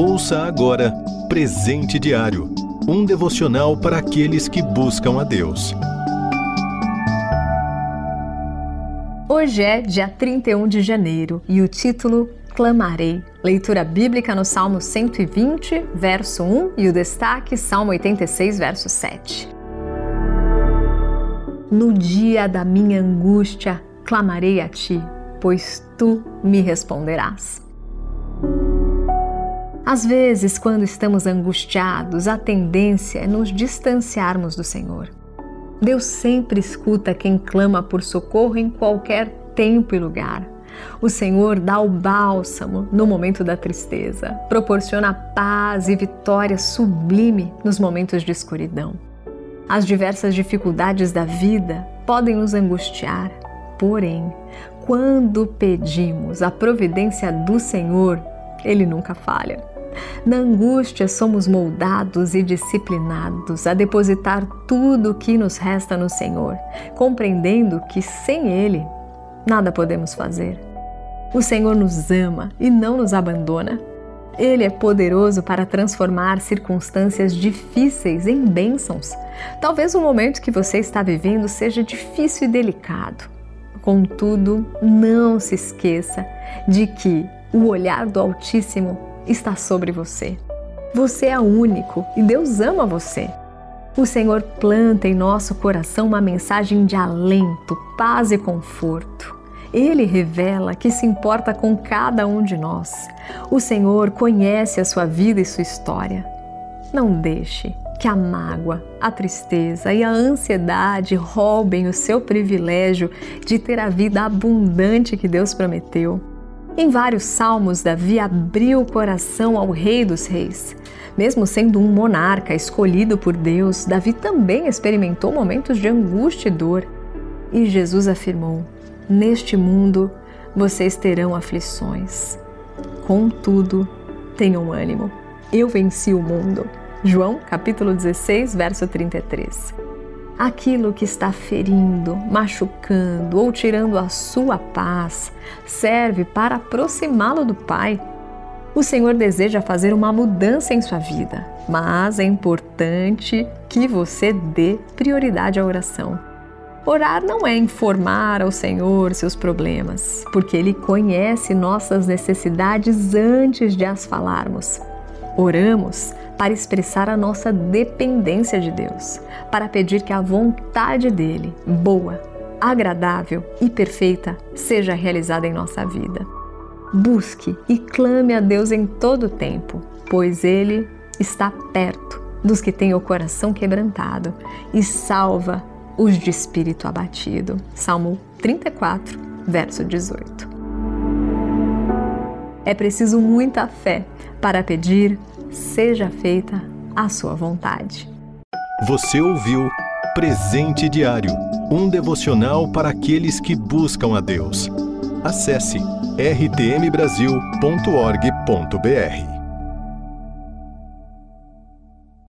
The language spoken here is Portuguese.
Ouça agora Presente Diário um devocional para aqueles que buscam a Deus. Hoje é dia 31 de janeiro e o título Clamarei. Leitura bíblica no Salmo 120, verso 1 e o destaque Salmo 86, verso 7. No dia da minha angústia, clamarei a ti, pois tu me responderás. Às vezes, quando estamos angustiados, a tendência é nos distanciarmos do Senhor. Deus sempre escuta quem clama por socorro em qualquer tempo e lugar. O Senhor dá o bálsamo no momento da tristeza, proporciona paz e vitória sublime nos momentos de escuridão. As diversas dificuldades da vida podem nos angustiar, porém, quando pedimos a providência do Senhor, Ele nunca falha. Na angústia, somos moldados e disciplinados a depositar tudo o que nos resta no Senhor, compreendendo que sem Ele nada podemos fazer. O Senhor nos ama e não nos abandona. Ele é poderoso para transformar circunstâncias difíceis em bênçãos. Talvez o momento que você está vivendo seja difícil e delicado. Contudo, não se esqueça de que o olhar do Altíssimo está sobre você. Você é único e Deus ama você. O Senhor planta em nosso coração uma mensagem de alento, paz e conforto. Ele revela que se importa com cada um de nós. O Senhor conhece a sua vida e sua história. Não deixe que a mágoa, a tristeza e a ansiedade roubem o seu privilégio de ter a vida abundante que Deus prometeu. Em vários salmos, Davi abriu o coração ao Rei dos Reis. Mesmo sendo um monarca escolhido por Deus, Davi também experimentou momentos de angústia e dor. E Jesus afirmou: Neste mundo vocês terão aflições. Contudo, tenham ânimo. Eu venci o mundo. João, capítulo 16, verso 33. Aquilo que está ferindo, machucando ou tirando a sua paz serve para aproximá-lo do Pai. O Senhor deseja fazer uma mudança em sua vida, mas é importante que você dê prioridade à oração. Orar não é informar ao Senhor seus problemas, porque Ele conhece nossas necessidades antes de as falarmos. Oramos para expressar a nossa dependência de Deus, para pedir que a vontade dele, boa, agradável e perfeita, seja realizada em nossa vida. Busque e clame a Deus em todo o tempo, pois Ele está perto dos que têm o coração quebrantado e salva os de espírito abatido. Salmo 34, verso 18. É preciso muita fé para pedir, seja feita a sua vontade. Você ouviu Presente Diário um devocional para aqueles que buscam a Deus. Acesse rtmbrasil.org.br.